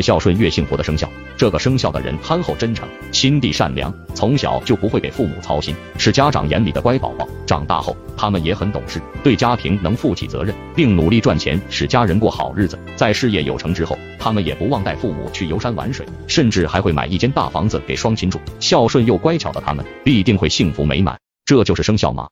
孝顺越幸福的生肖。这个生肖的人憨厚真诚心地善良从小就不会给父母操心是家长眼里的乖宝宝。长大后他们也很懂事对家庭能负起责任并努力赚钱使家人过好日子。在事业有成之后他们也不忘带父母去游山玩水甚至还会买一间大房子给双亲住。孝顺又乖巧的他们必定会幸福美满。这就是生肖马